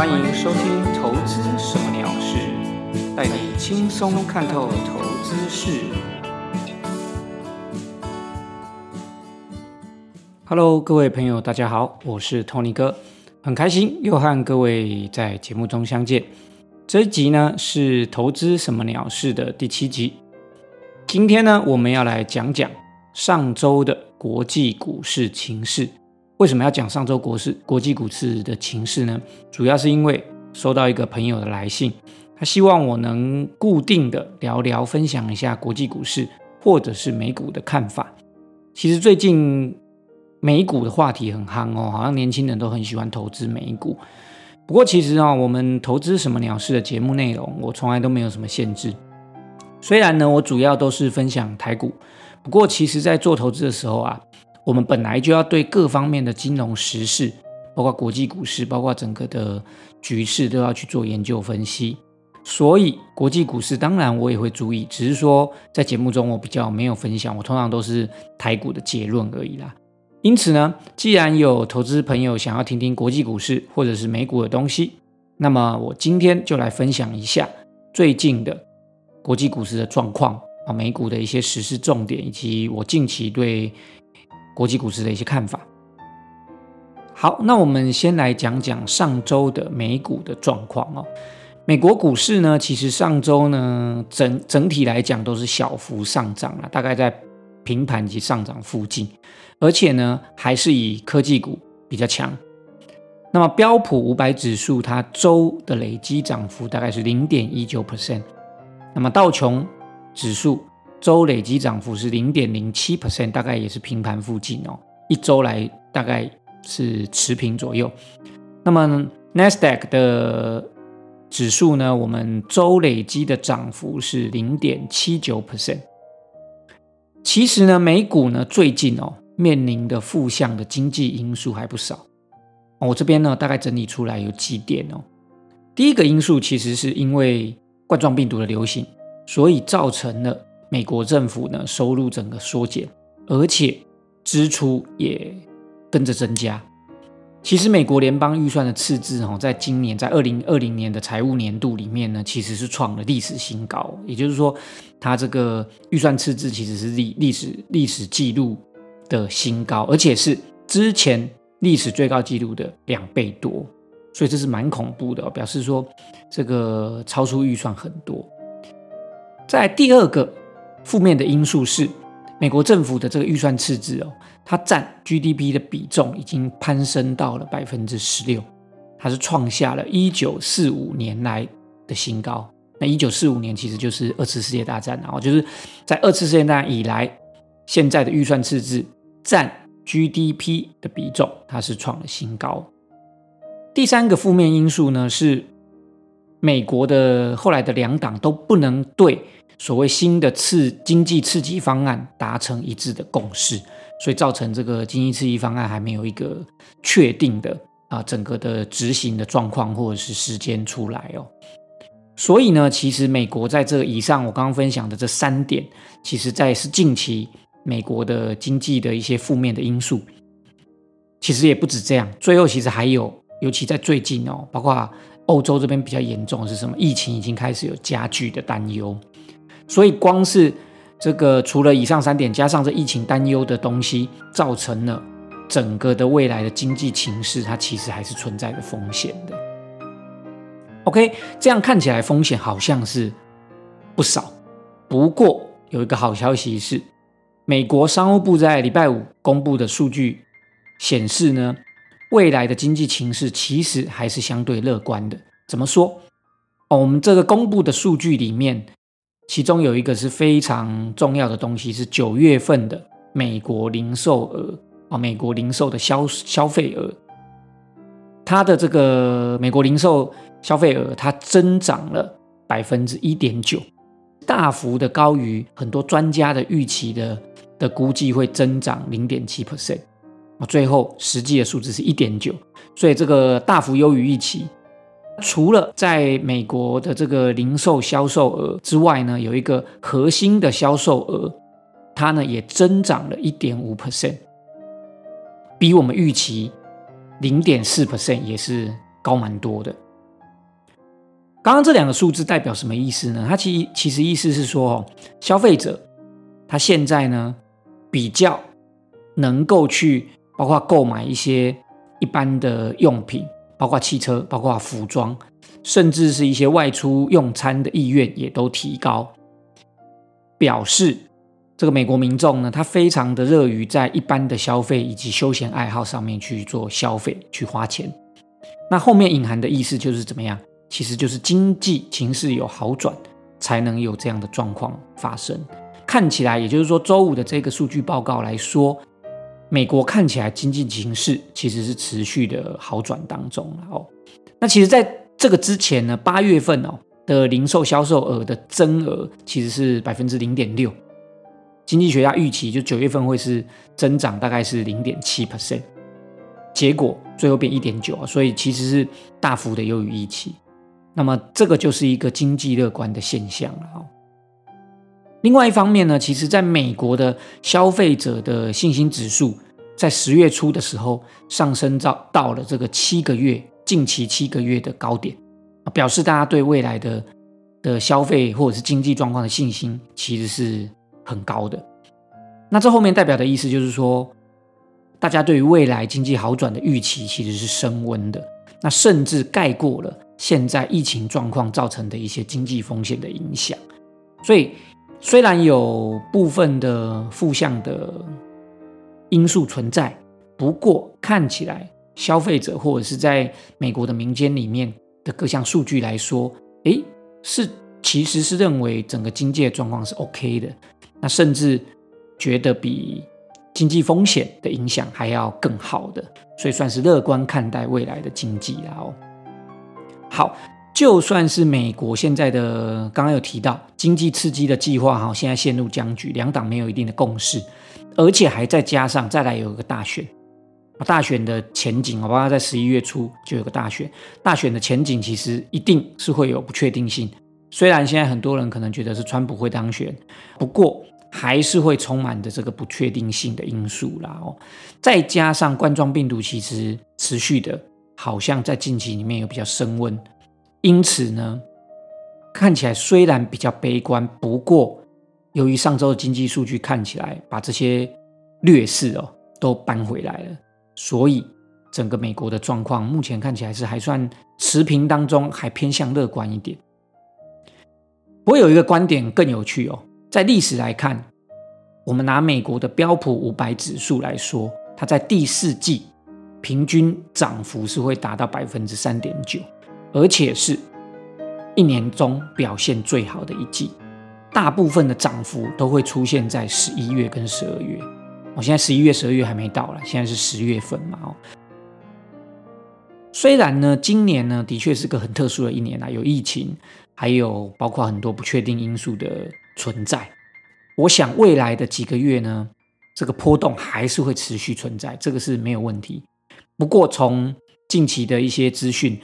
欢迎收听《投资什么鸟事》，带你轻松看透投资事。Hello，各位朋友，大家好，我是 Tony 哥，很开心又和各位在节目中相见。这一集呢是《投资什么鸟事》的第七集。今天呢，我们要来讲讲上周的国际股市情势。为什么要讲上周国市国际股市的情势呢？主要是因为收到一个朋友的来信，他希望我能固定的聊聊，分享一下国际股市或者是美股的看法。其实最近美股的话题很夯哦，好像年轻人都很喜欢投资美股。不过其实啊，我们投资什么鸟事的节目内容，我从来都没有什么限制。虽然呢，我主要都是分享台股，不过其实在做投资的时候啊。我们本来就要对各方面的金融时事，包括国际股市，包括整个的局势，都要去做研究分析。所以国际股市当然我也会注意，只是说在节目中我比较没有分享，我通常都是台股的结论而已啦。因此呢，既然有投资朋友想要听听国际股市或者是美股的东西，那么我今天就来分享一下最近的国际股市的状况啊，美股的一些时事重点，以及我近期对。国际股市的一些看法。好，那我们先来讲讲上周的美股的状况哦。美国股市呢，其实上周呢整整体来讲都是小幅上涨了，大概在平盘及上涨附近，而且呢还是以科技股比较强。那么标普五百指数它周的累积涨幅大概是零点一九 percent，那么道琼指数。周累积涨幅是零点零七 percent，大概也是平盘附近哦。一周来大概是持平左右。那么 Nasdaq 的指数呢？我们周累积的涨幅是零点七九 percent。其实呢，美股呢最近哦面临的负向的经济因素还不少。我这边呢大概整理出来有几点哦。第一个因素其实是因为冠状病毒的流行，所以造成了。美国政府呢，收入整个缩减，而且支出也跟着增加。其实，美国联邦预算的赤字哈，在今年在二零二零年的财务年度里面呢，其实是创了历史新高。也就是说，它这个预算赤字其实是历历史历史记录的新高，而且是之前历史最高纪录的两倍多。所以这是蛮恐怖的，表示说这个超出预算很多。在第二个。负面的因素是，美国政府的这个预算赤字哦，它占 GDP 的比重已经攀升到了百分之十六，它是创下了一九四五年来的新高。那一九四五年其实就是二次世界大战，然后就是在二次世界大战以来，现在的预算赤字占 GDP 的比重，它是创了新高。第三个负面因素呢，是美国的后来的两党都不能对。所谓新的刺经济刺激方案达成一致的共识，所以造成这个经济刺激方案还没有一个确定的啊整个的执行的状况或者是时间出来哦。所以呢，其实美国在这以上我刚刚分享的这三点，其实在是近期美国的经济的一些负面的因素，其实也不止这样。最后其实还有，尤其在最近哦，包括欧洲这边比较严重的是什么？疫情已经开始有加剧的担忧。所以，光是这个，除了以上三点，加上这疫情担忧的东西，造成了整个的未来的经济情势，它其实还是存在着风险的。OK，这样看起来风险好像是不少。不过，有一个好消息是，美国商务部在礼拜五公布的数据显示呢，未来的经济情势其实还是相对乐观的。怎么说？哦，我们这个公布的数据里面。其中有一个是非常重要的东西，是九月份的美国零售额啊，美国零售的消消费额，它的这个美国零售消费额它增长了百分之一点九，大幅的高于很多专家的预期的的估计会增长零点七 percent，啊，最后实际的数字是一点九，所以这个大幅优于预期。除了在美国的这个零售销售额之外呢，有一个核心的销售额，它呢也增长了一点五 percent，比我们预期零点四 percent 也是高蛮多的。刚刚这两个数字代表什么意思呢？它其其实意思是说，哦，消费者他现在呢比较能够去包括购买一些一般的用品，包括汽车，包括服装，甚至是一些外出用餐的意愿也都提高，表示这个美国民众呢，他非常的乐于在一般的消费以及休闲爱好上面去做消费，去花钱。那后面隐含的意思就是怎么样？其实就是经济情势有好转，才能有这样的状况发生。看起来，也就是说，周五的这个数据报告来说，美国看起来经济形势其实是持续的好转当中了哦。那其实，在这个之前呢，八月份哦的零售销售额的增额其实是百分之零点六，经济学家预期就九月份会是增长大概是零点七 percent，结果最后变一点九啊，所以其实是大幅的优于预期。那么这个就是一个经济乐观的现象了哦。另外一方面呢，其实在美国的消费者的信心指数在十月初的时候上升到到了这个七个月近期七个月的高点，表示大家对未来的的消费或者是经济状况的信心其实是很高的。那这后面代表的意思就是说，大家对于未来经济好转的预期其实是升温的，那甚至盖过了。现在疫情状况造成的一些经济风险的影响，所以虽然有部分的负向的因素存在，不过看起来消费者或者是在美国的民间里面的各项数据来说，诶，是其实是认为整个经济的状况是 OK 的，那甚至觉得比经济风险的影响还要更好的，所以算是乐观看待未来的经济了哦。好，就算是美国现在的刚刚有提到经济刺激的计划哈，现在陷入僵局，两党没有一定的共识，而且还再加上再来有一个大选，大选的前景，好不好？在十一月初就有个大选，大选的前景其实一定是会有不确定性。虽然现在很多人可能觉得是川普会当选，不过还是会充满着这个不确定性的因素啦哦。再加上冠状病毒其实持续的。好像在近期里面有比较升温，因此呢，看起来虽然比较悲观，不过由于上周的经济数据看起来把这些劣势哦都搬回来了，所以整个美国的状况目前看起来是还算持平当中，还偏向乐观一点。我有一个观点更有趣哦，在历史来看，我们拿美国的标普五百指数来说，它在第四季。平均涨幅是会达到百分之三点九，而且是一年中表现最好的一季。大部分的涨幅都会出现在十一月跟十二月。我现在十一月、十二月还没到了，现在是十月份嘛。哦，虽然呢，今年呢的确是个很特殊的一年啊，有疫情，还有包括很多不确定因素的存在。我想未来的几个月呢，这个波动还是会持续存在，这个是没有问题。不过，从近期的一些资讯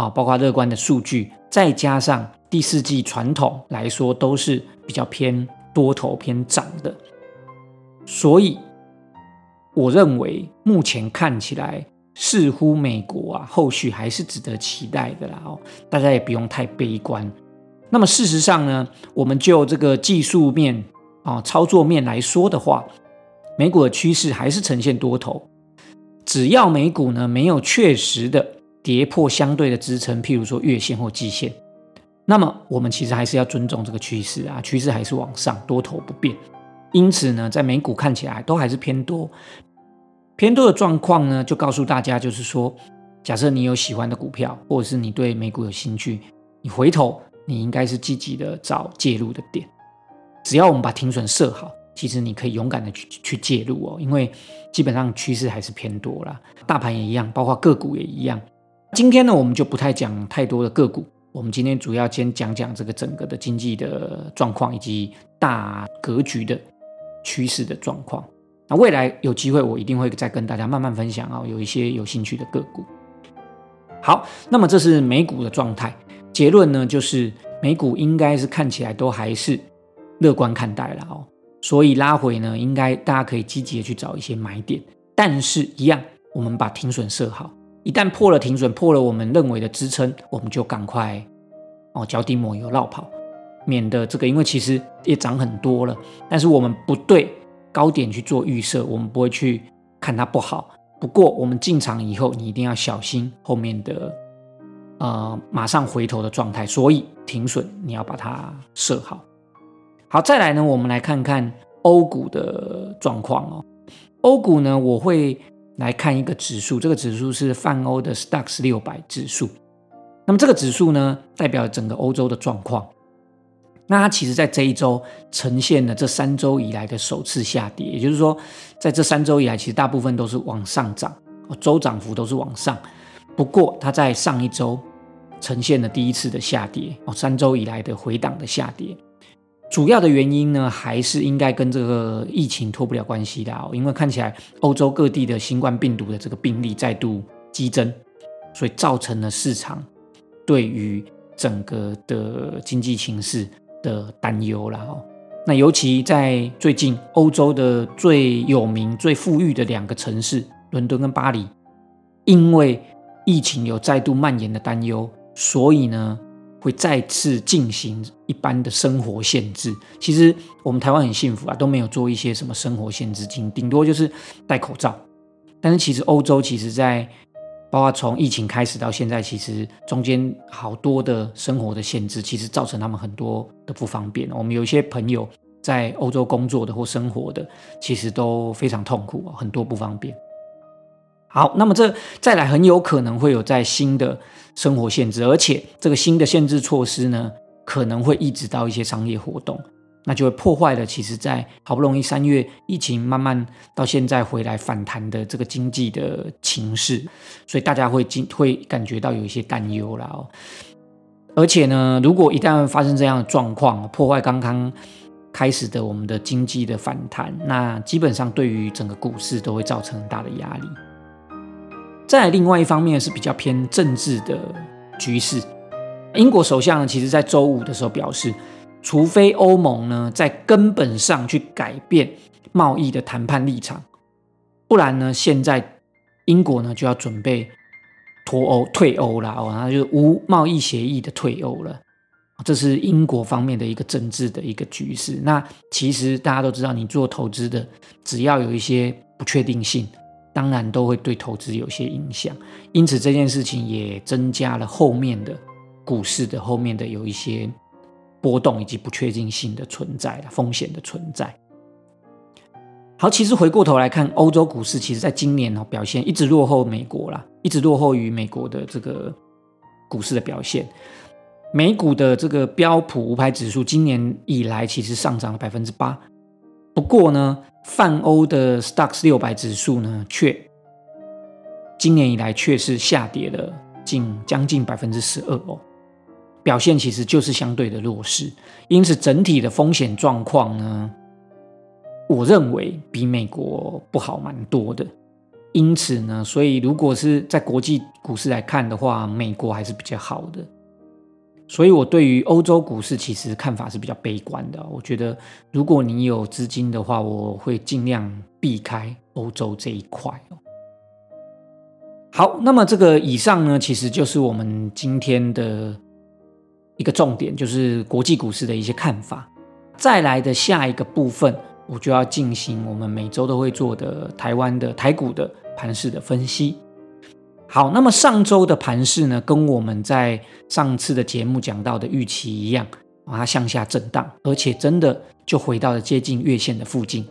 啊，包括乐观的数据，再加上第四季传统来说都是比较偏多头偏涨的，所以我认为目前看起来似乎美国啊后续还是值得期待的啦哦，大家也不用太悲观。那么事实上呢，我们就这个技术面啊操作面来说的话，美股的趋势还是呈现多头。只要美股呢没有确实的跌破相对的支撑，譬如说月线或季线，那么我们其实还是要尊重这个趋势啊，趋势还是往上，多头不变。因此呢，在美股看起来都还是偏多，偏多的状况呢，就告诉大家，就是说，假设你有喜欢的股票，或者是你对美股有兴趣，你回头你应该是积极的找介入的点，只要我们把停损设好。其实你可以勇敢的去去介入哦，因为基本上趋势还是偏多啦，大盘也一样，包括个股也一样。今天呢，我们就不太讲太多的个股，我们今天主要先讲讲这个整个的经济的状况以及大格局的趋势的状况。那未来有机会，我一定会再跟大家慢慢分享啊，有一些有兴趣的个股。好，那么这是美股的状态，结论呢就是美股应该是看起来都还是乐观看待了哦。所以拉回呢，应该大家可以积极的去找一些买点，但是一样，我们把停损设好，一旦破了停损，破了我们认为的支撑，我们就赶快哦，脚底抹油绕跑，免得这个，因为其实也涨很多了，但是我们不对高点去做预设，我们不会去看它不好。不过我们进场以后，你一定要小心后面的呃马上回头的状态，所以停损你要把它设好。好，再来呢，我们来看看欧股的状况哦。欧股呢，我会来看一个指数，这个指数是泛欧的 STOXX 六百指数。那么这个指数呢，代表整个欧洲的状况。那它其实在这一周呈现了这三周以来的首次下跌，也就是说，在这三周以来，其实大部分都是往上涨，周涨幅都是往上。不过它在上一周呈现了第一次的下跌，哦，三周以来的回档的下跌。主要的原因呢，还是应该跟这个疫情脱不了关系的哦，因为看起来欧洲各地的新冠病毒的这个病例再度激增，所以造成了市场对于整个的经济形势。的担忧了哦，那尤其在最近，欧洲的最有名、最富裕的两个城市伦敦跟巴黎，因为疫情有再度蔓延的担忧，所以呢会再次进行一般的生活限制。其实我们台湾很幸福啊，都没有做一些什么生活限制，顶顶多就是戴口罩。但是其实欧洲其实在包括从疫情开始到现在，其实中间好多的生活的限制，其实造成他们很多的不方便。我们有一些朋友在欧洲工作的或生活的，其实都非常痛苦，很多不方便。好，那么这再来很有可能会有在新的生活限制，而且这个新的限制措施呢，可能会一直到一些商业活动。那就会破坏了，其实，在好不容易三月疫情慢慢到现在回来反弹的这个经济的情势，所以大家会经会感觉到有一些担忧了哦。而且呢，如果一旦发生这样的状况，破坏刚刚开始的我们的经济的反弹，那基本上对于整个股市都会造成很大的压力。再另外一方面是比较偏政治的局势，英国首相呢，其实在周五的时候表示。除非欧盟呢在根本上去改变贸易的谈判立场，不然呢，现在英国呢就要准备脱欧、退欧了哦，那就是无贸易协议的退欧了。这是英国方面的一个政治的一个局势。那其实大家都知道，你做投资的，只要有一些不确定性，当然都会对投资有些影响。因此这件事情也增加了后面的股市的后面的有一些。波动以及不确定性的存在了，风险的存在。好，其实回过头来看，欧洲股市其实在今年呢表现一直落后美国啦，一直落后于美国的这个股市的表现。美股的这个标普五百指数今年以来其实上涨了百分之八，不过呢，泛欧的 STOXX 六百指数呢却今年以来却是下跌了近将近百分之十二哦。表现其实就是相对的弱势，因此整体的风险状况呢，我认为比美国不好蛮多的。因此呢，所以如果是在国际股市来看的话，美国还是比较好的。所以我对于欧洲股市其实看法是比较悲观的。我觉得如果你有资金的话，我会尽量避开欧洲这一块。好，那么这个以上呢，其实就是我们今天的。一个重点就是国际股市的一些看法。再来的下一个部分，我就要进行我们每周都会做的台湾的台股的盘势的分析。好，那么上周的盘势呢，跟我们在上次的节目讲到的预期一样，它向下震荡，而且真的就回到了接近月线的附近。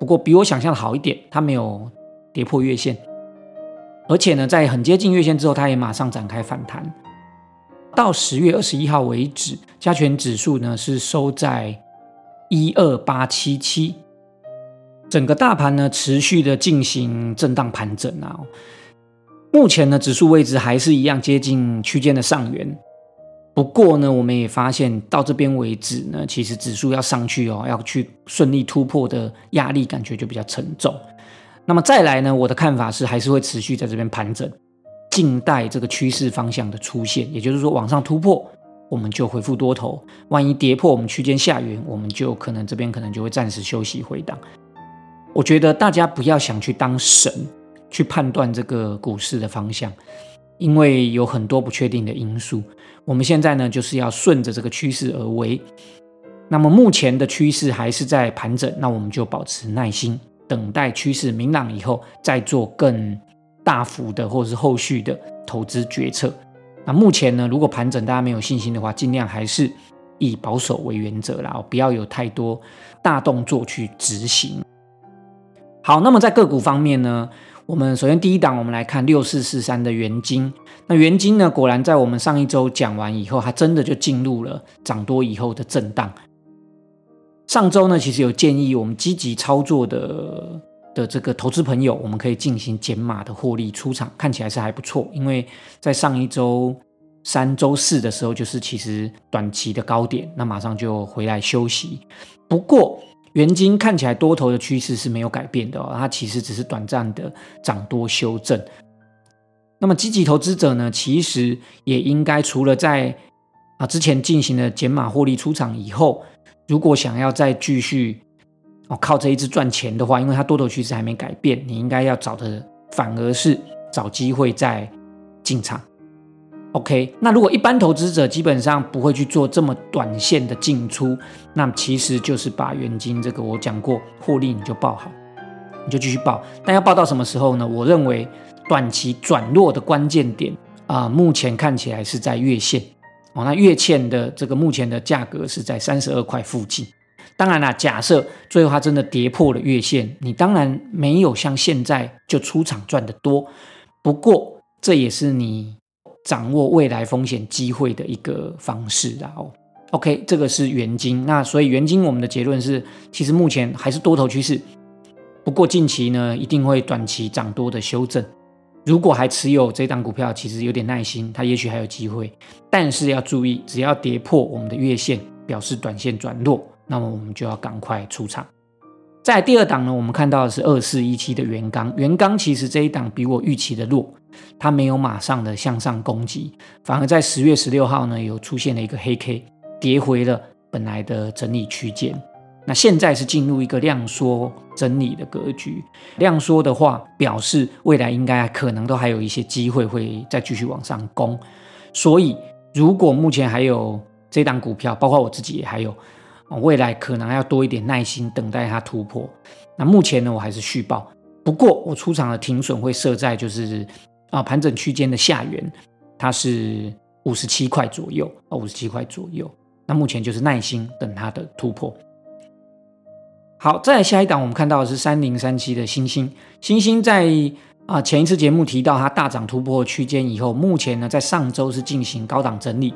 不过比我想象的好一点，它没有跌破月线，而且呢，在很接近月线之后，它也马上展开反弹。到十月二十一号为止，加权指数呢是收在一二八七七，整个大盘呢持续的进行震荡盘整啊。目前呢指数位置还是一样接近区间的上缘，不过呢我们也发现到这边为止呢，其实指数要上去哦，要去顺利突破的压力感觉就比较沉重。那么再来呢，我的看法是还是会持续在这边盘整。静待这个趋势方向的出现，也就是说往上突破，我们就回复多头；万一跌破我们区间下缘，我们就可能这边可能就会暂时休息回档。我觉得大家不要想去当神去判断这个股市的方向，因为有很多不确定的因素。我们现在呢，就是要顺着这个趋势而为。那么目前的趋势还是在盘整，那我们就保持耐心，等待趋势明朗以后，再做更大幅的或者是后续的投资决策。那目前呢，如果盘整大家没有信心的话，尽量还是以保守为原则啦，不要有太多大动作去执行。好，那么在个股方面呢，我们首先第一档，我们来看六四四三的元金。那元金呢，果然在我们上一周讲完以后，它真的就进入了涨多以后的震荡。上周呢，其实有建议我们积极操作的的这个投资朋友，我们可以进行减码的获利出场，看起来是还不错。因为在上一周三、周四的时候，就是其实短期的高点，那马上就回来休息。不过元金看起来多头的趋势是没有改变的哦，它其实只是短暂的涨多修正。那么积极投资者呢，其实也应该除了在啊之前进行了减码获利出场以后。如果想要再继续哦靠这一支赚钱的话，因为它多头趋势还没改变，你应该要找的反而是找机会再进场。OK，那如果一般投资者基本上不会去做这么短线的进出，那其实就是把原金这个我讲过获利你就报好，你就继续报。但要报到什么时候呢？我认为短期转弱的关键点啊，目前看起来是在月线。哦，那月线的这个目前的价格是在三十二块附近。当然啦，假设最后它真的跌破了月线，你当然没有像现在就出场赚的多。不过这也是你掌握未来风险机会的一个方式啦。哦，OK，这个是原金。那所以原金我们的结论是，其实目前还是多头趋势。不过近期呢，一定会短期涨多的修正。如果还持有这档股票，其实有点耐心，它也许还有机会。但是要注意，只要跌破我们的月线，表示短线转弱，那么我们就要赶快出场。在第二档呢，我们看到的是二四一七的元钢。元钢其实这一档比我预期的弱，它没有马上的向上攻击，反而在十月十六号呢，有出现了一个黑 K，跌回了本来的整理区间。那现在是进入一个量缩整理的格局，量缩的话，表示未来应该可能都还有一些机会会再继续往上攻。所以，如果目前还有这档股票，包括我自己也还有，未来可能要多一点耐心等待它突破。那目前呢，我还是续报，不过我出场的停损会设在就是啊盘整区间的下缘，它是五十七块左右啊五十七块左右。那目前就是耐心等它的突破。好，再来下一档，我们看到的是三零三七的星星。星星在啊前一次节目提到它大涨突破区间以后，目前呢在上周是进行高档整理。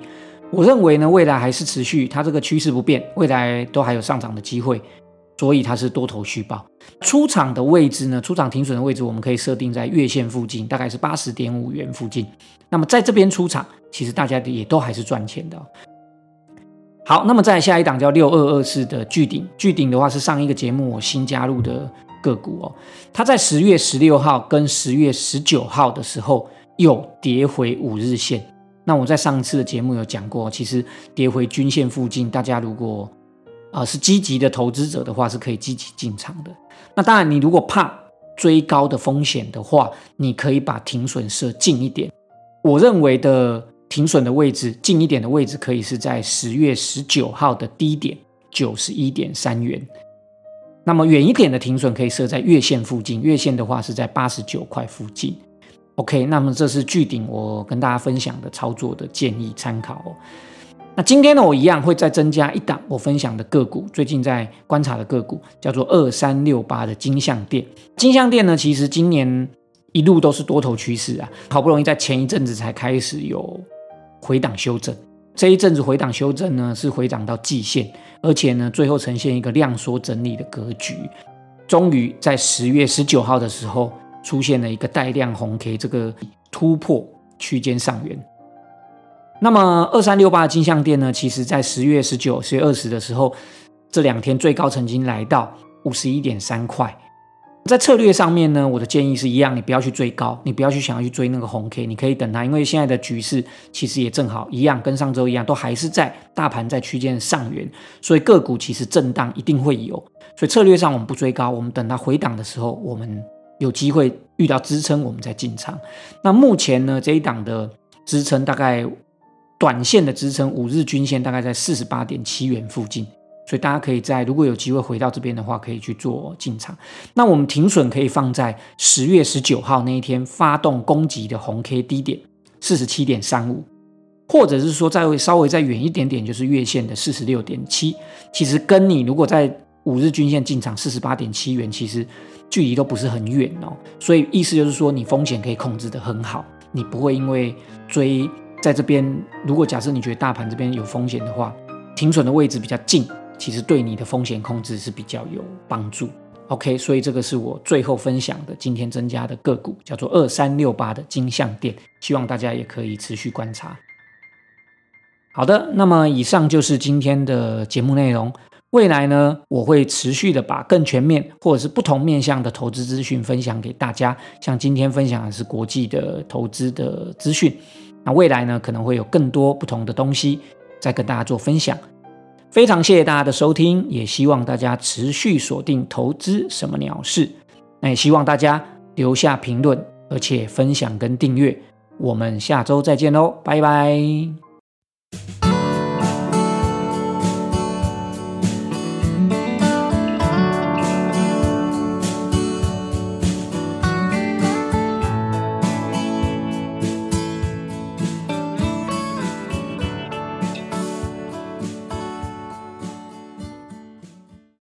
我认为呢未来还是持续，它这个趋势不变，未来都还有上涨的机会，所以它是多头续报。出场的位置呢，出场停损的位置我们可以设定在月线附近，大概是八十点五元附近。那么在这边出场，其实大家也都还是赚钱的。好，那么再下一档叫六二二四的巨顶，巨顶的话是上一个节目我新加入的个股哦。它在十月十六号跟十月十九号的时候又跌回五日线。那我在上次的节目有讲过，其实跌回均线附近，大家如果啊是积极的投资者的话，是可以积极进场的。那当然，你如果怕追高的风险的话，你可以把停损设近一点。我认为的。停损的位置近一点的位置可以是在十月十九号的低点九十一点三元，那么远一点的停损可以设在月线附近，月线的话是在八十九块附近。OK，那么这是巨顶我跟大家分享的操作的建议参考哦。那今天呢，我一样会再增加一档我分享的个股，最近在观察的个股叫做二三六八的金相店。金相店呢，其实今年一路都是多头趋势啊，好不容易在前一阵子才开始有。回档修正，这一阵子回档修正呢，是回涨到季线，而且呢，最后呈现一个量缩整理的格局，终于在十月十九号的时候出现了一个带量红 K，这个突破区间上缘。那么二三六八的金项店呢，其实在十月十九、十月二十的时候，这两天最高曾经来到五十一点三块。在策略上面呢，我的建议是一样，你不要去追高，你不要去想要去追那个红 K，你可以等它，因为现在的局势其实也正好一样，跟上周一样，都还是在大盘在区间上缘，所以个股其实震荡一定会有，所以策略上我们不追高，我们等它回档的时候，我们有机会遇到支撑，我们再进场。那目前呢，这一档的支撑大概短线的支撑，五日均线大概在四十八点七元附近，所以大家可以在如果有机会回到这边的话，可以去做进场。那我们停损可以放在十月十九号那一天发动攻击的红 K 低点四十七点三五，或者是说再稍微再远一点点，就是月线的四十六点七。其实跟你如果在五日均线进场四十八点七元，其实距离都不是很远哦。所以意思就是说，你风险可以控制的很好，你不会因为追。在这边，如果假设你觉得大盘这边有风险的话，停损的位置比较近，其实对你的风险控制是比较有帮助。OK，所以这个是我最后分享的今天增加的个股，叫做二三六八的金象店，希望大家也可以持续观察。好的，那么以上就是今天的节目内容。未来呢，我会持续的把更全面或者是不同面向的投资资讯分享给大家。像今天分享的是国际的投资的资讯。那未来呢，可能会有更多不同的东西再跟大家做分享。非常谢谢大家的收听，也希望大家持续锁定投资什么鸟事。那也希望大家留下评论，而且分享跟订阅。我们下周再见喽，拜拜。